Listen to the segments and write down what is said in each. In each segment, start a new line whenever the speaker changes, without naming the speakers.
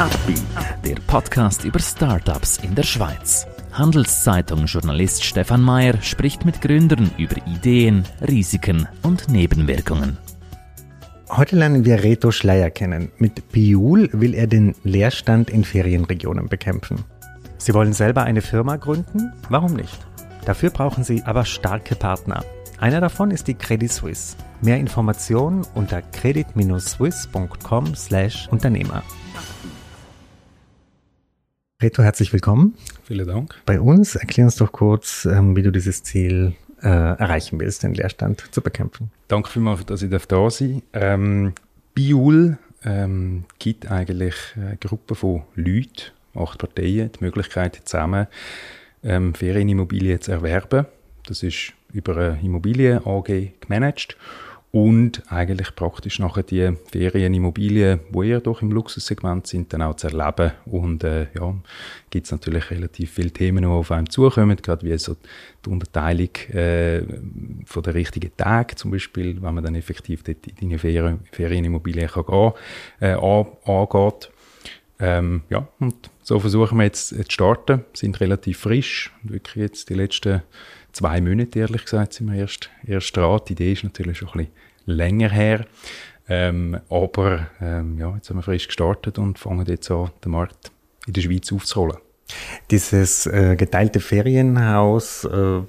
Upbeat, der Podcast über Startups in der Schweiz. Handelszeitung-Journalist Stefan Mayer spricht mit Gründern über Ideen, Risiken und Nebenwirkungen.
Heute lernen wir Reto Schleier kennen. Mit Biul will er den Leerstand in Ferienregionen bekämpfen. Sie wollen selber eine Firma gründen? Warum nicht? Dafür brauchen Sie aber starke Partner. Einer davon ist die Credit Suisse. Mehr Informationen unter credit-swiss.com/Unternehmer. Reto, herzlich willkommen.
Vielen Dank.
Bei uns erklär uns doch kurz, ähm, wie du dieses Ziel äh, erreichen willst, den Leerstand zu bekämpfen.
Danke vielmals, dass ich da sein darf. Ähm, Biul ähm, gibt eigentlich eine Gruppe von Leuten, acht Parteien, die Möglichkeit, zusammen ähm, Ferienimmobilien zu erwerben. Das ist über eine Immobilien AG gemanagt und eigentlich praktisch nachher die Ferienimmobilien, wo ihr doch im Luxussegment sind, dann auch zu erleben. Und äh, ja, gibt es natürlich relativ viele Themen, die auf einem zukommen, gerade wie so die Unterteilung äh, von der richtigen Tag zum Beispiel, wenn man dann effektiv dort in die Ferien, Ferienimmobilien kann gehen, äh, angeht. Ähm, ja, und so versuchen wir jetzt, zu starten, sind relativ frisch, wirklich jetzt die letzten zwei Monate, ehrlich gesagt, sind wir erst, erst dran. Die Idee ist natürlich schon ein bisschen länger her. Ähm, aber ähm, ja, jetzt haben wir frisch gestartet und fangen jetzt an, den Markt in der Schweiz aufzurollen.
Dieses äh, geteilte Ferienhaus äh,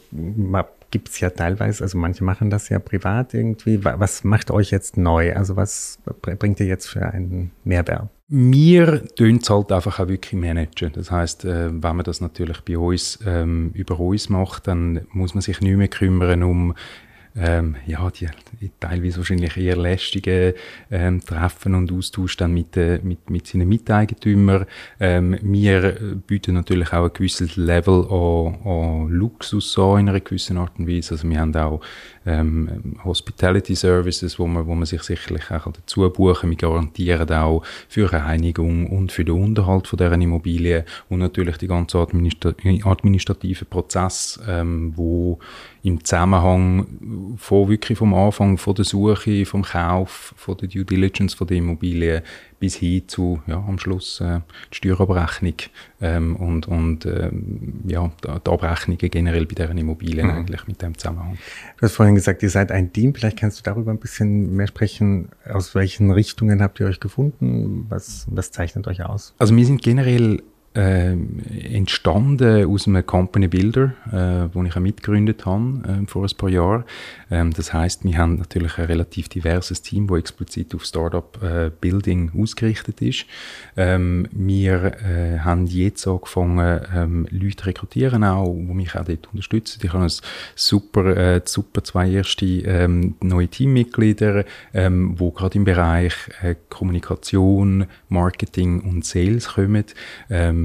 gibt es ja teilweise, also manche machen das ja privat irgendwie. Was macht euch jetzt neu? Also was bringt ihr jetzt für einen Mehrwert?
Wir tun es halt einfach auch wirklich managen. Das heißt, äh, wenn man das natürlich bei uns ähm, über uns macht, dann muss man sich nicht mehr kümmern um ähm, ja, die, teilweise wahrscheinlich eher lästige ähm, Treffen und Austausch dann mit, äh, mit, mit seinen Miteigentümern. Ähm, wir bieten natürlich auch ein gewisses Level an, an Luxus an in einer gewissen Art und Weise. Also wir haben auch ähm, Hospitality Services, wo man, wo man sich sicherlich auch dazu buchen Wir garantieren auch für Reinigung und für den Unterhalt von deren Immobilien und natürlich die ganze administra administrative Prozess, ähm, wo im Zusammenhang von wirklich vom Anfang, von der Suche, vom Kauf, von der Due Diligence von der Immobilie bis hin zu ja, am Schluss äh, die Steuerabrechnung ähm, und, und ähm, ja, die Abrechnungen generell bei deren Immobilien mhm. eigentlich mit dem Zusammenhang.
Du hast vorhin gesagt, ihr seid ein Team. Vielleicht kannst du darüber ein bisschen mehr sprechen. Aus welchen Richtungen habt ihr euch gefunden? Was, was zeichnet euch aus?
Also wir sind generell äh, entstanden aus einem Company Builder, äh, wo ich auch mitgegründet habe äh, vor ein paar Jahren. Ähm, das heißt, wir haben natürlich ein relativ diverses Team, das explizit auf Startup äh, Building ausgerichtet ist. Ähm, wir äh, haben jetzt angefangen, ähm, Leute rekrutieren auch, die mich auch dort unterstützen. Ich habe ein super, äh, super zwei erste ähm, neue Teammitglieder, ähm, wo gerade im Bereich äh, Kommunikation, Marketing und Sales kommen. Ähm,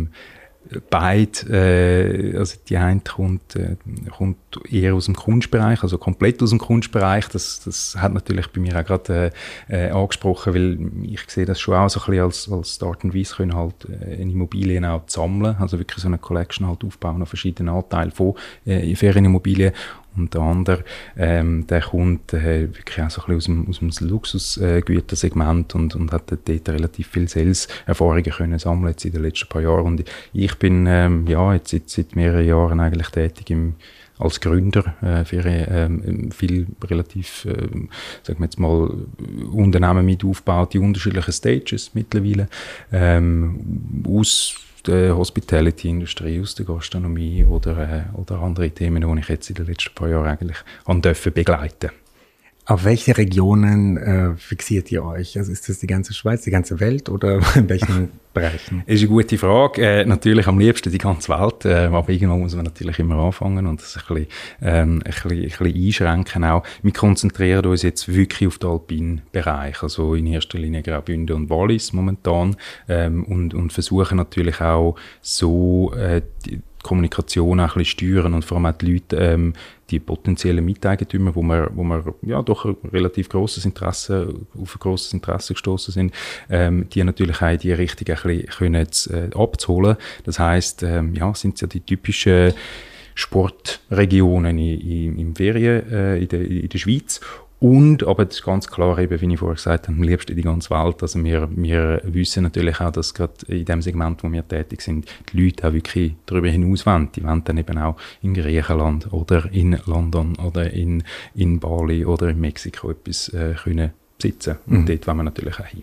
beide, äh, also die eine kommt, äh, kommt eher aus dem Kunstbereich, also komplett aus dem Kunstbereich. Das, das hat natürlich bei mir auch gerade äh, äh, angesprochen, weil ich sehe das schon auch so ein bisschen als, als Start and Weise können halt äh, Immobilien auch sammeln, also wirklich so eine Collection halt aufbauen auf verschiedenen Anteilen von äh, Ferienimmobilien und der andere, ähm, der kommt äh, wirklich auch so ein bisschen aus dem, aus dem Luxusgütersegment äh, und, und hat dort relativ viel Sales-Erfahrungen können sammeln jetzt in den letzten paar Jahren. Und ich bin ähm, ja, jetzt seit, seit mehreren Jahren eigentlich tätig im als Gründer äh, für ähm, viel relativ, äh, sagen wir jetzt mal, Unternehmen mit aufgebaut, die unterschiedlichen Stages mittlerweile, ähm, aus der Hospitality-Industrie, aus der Gastronomie oder, äh, oder andere Themen, die ich jetzt in den letzten paar Jahren eigentlich begleiten
auf welche Regionen äh, fixiert ihr euch? Also ist das die ganze Schweiz, die ganze Welt oder in welchen Bereichen?
Ist eine gute Frage. Äh, natürlich am liebsten die ganze Welt, äh, aber irgendwann muss man natürlich immer anfangen und das ein bisschen, ähm, ein bisschen, ein bisschen einschränken auch. Wir konzentrieren uns jetzt wirklich auf den alpinen Bereich, also in erster Linie Graubünden und Wallis momentan ähm, und, und versuchen natürlich auch so äh, die, Kommunikation auch ein bisschen steuern und vor allem auch die Leute, ähm, die potenziellen Miteigentümer, wo wir, wo wir ja doch ein relativ großes Interesse, auf ein grosses Interesse gestoßen sind, ähm, die natürlich auch in die Richtung ein bisschen können jetzt, äh, abzuholen. Das heißt, ähm, ja, sind ja die typischen Sportregionen in, in, im Ferien äh, in, der, in der Schweiz Und, aber das ist ganz klar, eben, wie ich vorher gesagt habe, am liebsten die ganze Welt. Also wir, wir wissen natürlich auch, dass gerade in dem Segment, wo wir tätig sind, die Leute auch wirklich darüber hinaus wollen. Die wollen dann eben auch in Griechenland oder in London oder in, in Bali oder in Mexiko etwas äh, können besitzen. Und mhm. dort wollen wir natürlich auch hin.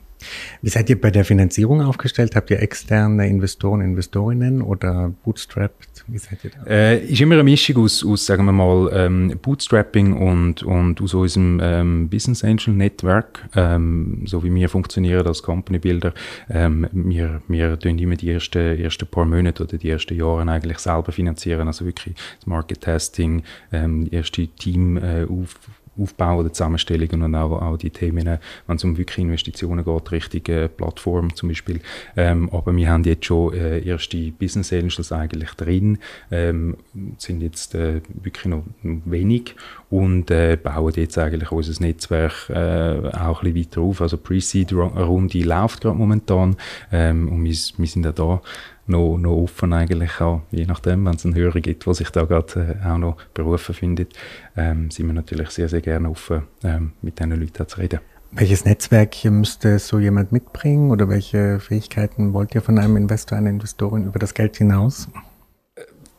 Wie seid ihr bei der Finanzierung aufgestellt? Habt ihr externe Investoren, Investorinnen oder bootstrapped? Wie seid ihr da?
Äh, ist immer eine Mischung aus, aus sagen wir mal, ähm, Bootstrapping und, und aus unserem ähm, Business Angel Network, ähm, so wie wir funktionieren als Company Builder. Ähm, wir, wir tun immer die ersten, ersten paar Monate oder die ersten Jahre eigentlich selber finanzieren, also wirklich das Market Testing, ähm, erste Team äh, auf, Aufbau oder Zusammenstellungen und auch, auch die Themen, wenn es um wirklich Investitionen geht, richtige Plattform zum Beispiel. Ähm, aber wir haben jetzt schon äh, erste Business Angels eigentlich drin, ähm, sind jetzt äh, wirklich noch wenig und äh, bauen jetzt eigentlich unser Netzwerk äh, auch ein bisschen weiter auf. Also Pre-Seed-Runde läuft gerade momentan ähm, und wir, wir sind auch da noch, noch offen eigentlich auch, je nachdem, wenn es einen Hörer gibt, der sich da gerade äh, auch noch berufen findet, ähm, sind wir natürlich sehr, sehr gerne offen, ähm, mit diesen Leuten zu reden.
Welches Netzwerk müsste so jemand mitbringen oder welche Fähigkeiten wollt ihr von einem Investor, einer Investorin über das Geld hinaus?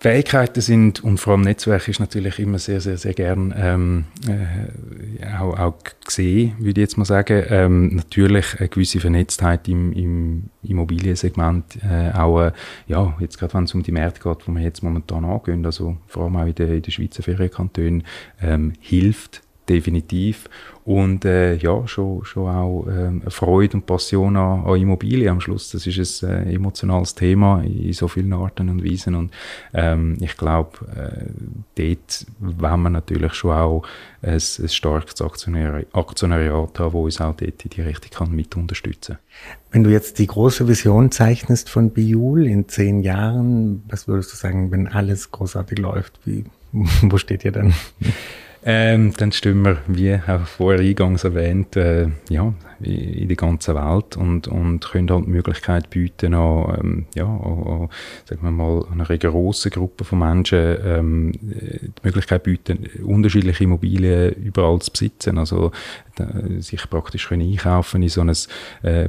Fähigkeiten sind und vor allem Netzwerk ist natürlich immer sehr, sehr, sehr gern ähm, äh, auch, auch gesehen, würde ich jetzt mal sagen. Ähm, natürlich eine gewisse Vernetztheit im, im Immobiliensegment, äh, auch äh, ja, jetzt gerade wenn es um die Märkte geht, wo wir jetzt momentan angehen, also vor allem auch in den, in den Schweizer Ferienkantonen, ähm, hilft definitiv. Und äh, ja, schon, schon auch ähm, Freude und Passion an, an Immobilien am Schluss. Das ist ein äh, emotionales Thema in so vielen Arten und Weisen. Und ähm, ich glaube, äh, dort wollen wir natürlich schon auch ein, ein starkes Aktionär, Aktionariat haben, das uns auch dort in die Richtung kann mit unterstützen
Wenn du jetzt die große Vision zeichnest von Biul in zehn Jahren, was würdest du sagen, wenn alles großartig läuft? Wie, wo steht ihr dann?
Ähm, dann stimmen wir, wie auch vorher eingangs erwähnt, äh, ja, in der ganzen Welt und, und können halt die Möglichkeit bieten an, ähm, ja, an, an, sagen wir mal, einer grossen Gruppe von Menschen ähm, die Möglichkeit bieten, unterschiedliche Immobilien überall zu besitzen. Also sich praktisch können einkaufen in so ein äh,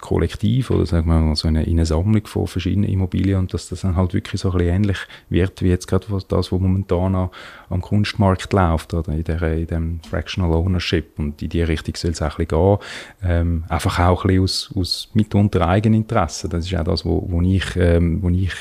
Kollektiv oder sagen wir mal so eine, in eine Sammlung von verschiedenen Immobilien und dass das dann halt wirklich so ein bisschen ähnlich wird wie jetzt gerade das, was momentan am Kunstmarkt läuft oder in, der, in dem Fractional Ownership und in die Richtung soll es auch ein bisschen gehen. Ähm, einfach auch ein bisschen aus, aus mitunter Eigeninteresse. Das ist auch das, wo, wo, ich, ähm, wo ich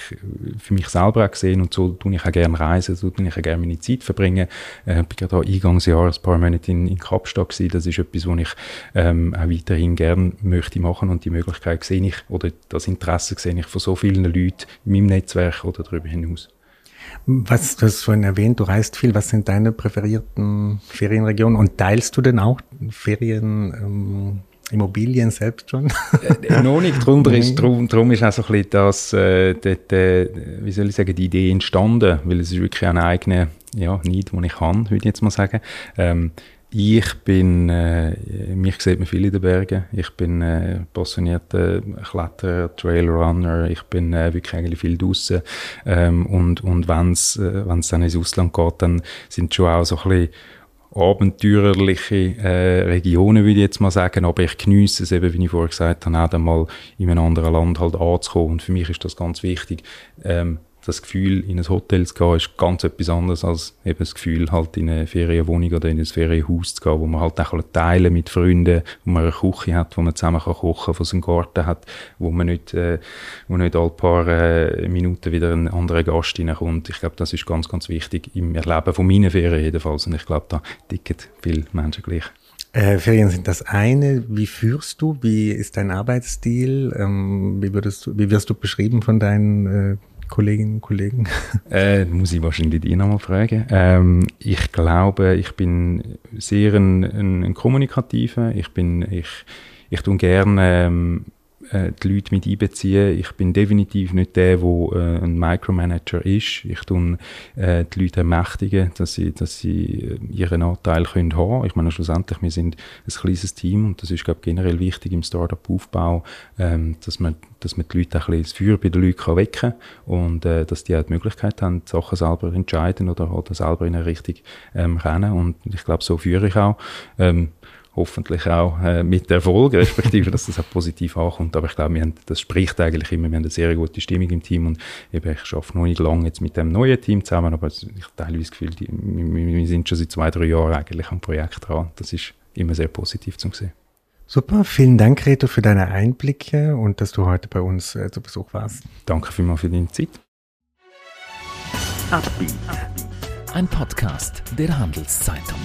für mich selber auch gesehen und so tue ich auch gerne reisen, so tue ich auch gerne meine Zeit verbringen. Äh, ich bin gerade Eingangsjahr ein paar Monate in, in Kapstadt gewesen. Das ist etwas, was ich ähm, auch weiterhin gerne möchte machen und die Möglichkeit sehe ich, oder das Interesse sehe ich von so vielen Leuten in meinem Netzwerk oder darüber hinaus.
Was, du hast vorhin erwähnt, du reist viel. Was sind deine präferierten Ferienregionen? Und teilst du denn auch Ferien, ähm, Immobilien selbst schon?
äh, äh noch nicht. Darunter ist, drum, drum ist auch so ein bisschen das, äh, die, die, wie soll ich sagen, die Idee entstanden, weil es ist wirklich ein eigener ja, Need, den ich habe, würde ich jetzt mal sagen. Ähm, ich bin, äh, mich sieht man viel in den Bergen. Ich bin äh, passionierter Kletterer, Trailrunner. Ich bin äh, wirklich eigentlich viel draußen. Ähm, und und wenn es äh, dann ins Ausland geht, dann sind schon auch so ein bisschen abenteuerliche äh, Regionen, würde ich jetzt mal sagen. Aber ich genieße es eben, wie ich vorher gesagt habe, auch dann mal in einem anderen Land halt anzukommen. Und für mich ist das ganz wichtig. Ähm, das Gefühl, in ein Hotel zu gehen, ist ganz etwas anderes als eben das Gefühl, halt in eine Ferienwohnung oder in ein Ferienhaus zu gehen, wo man halt auch teilen mit Freunden, wo man eine Küche hat, wo man zusammen kann kochen kann, wo es einen Garten hat, wo man nicht, äh, wo nicht alle paar äh, Minuten wieder ein anderer Gast reinkommt. Ich glaube, das ist ganz, ganz wichtig im Erleben von meinen Ferien jedenfalls. Und ich glaube, da ticken viele Menschen gleich.
Äh, Ferien sind das eine. Wie führst du? Wie ist dein Arbeitsstil? Ähm, wie, würdest du, wie wirst du beschrieben von deinen äh, Kolleginnen und Kollegen?
Äh, muss ich wahrscheinlich die nochmal fragen. Ähm, ich glaube, ich bin sehr ein, ein, ein Kommunikativer. Ich bin, ich, ich tue gerne ähm, äh, die Leute mit einbeziehen. Ich bin definitiv nicht der, der äh, ein Micromanager ist. Ich tue äh, die Leute ermächtigen, dass sie, dass sie äh, ihren Anteil können haben. Ich meine, schlussendlich, wir sind ein kleines Team und das ist, glaube generell wichtig im Startup-Aufbau, ähm, dass man dass man die Leute ein bisschen das Feuer bei den Leuten wecken kann und äh, dass die auch die Möglichkeit haben, die Sachen selber entscheiden oder, oder selber in eine Richtung ähm, rennen und ich glaube, so führe ich auch. Ähm, hoffentlich auch äh, mit Erfolg, respektive, dass das auch positiv ankommt. Aber ich glaube, wir haben, das spricht eigentlich immer, wir haben eine sehr gute Stimmung im Team und eben, ich arbeite noch nicht lange jetzt mit dem neuen Team zusammen, aber ich teile das Gefühl, die, wir, wir, sind schon seit zwei, drei Jahren eigentlich am Projekt dran. Das ist immer sehr positiv zu sehen.
Super, vielen Dank, Reto, für deine Einblicke und dass du heute bei uns äh, zu Besuch warst.
Danke vielmals für deine Zeit.
Ein Podcast der Handelszeitung.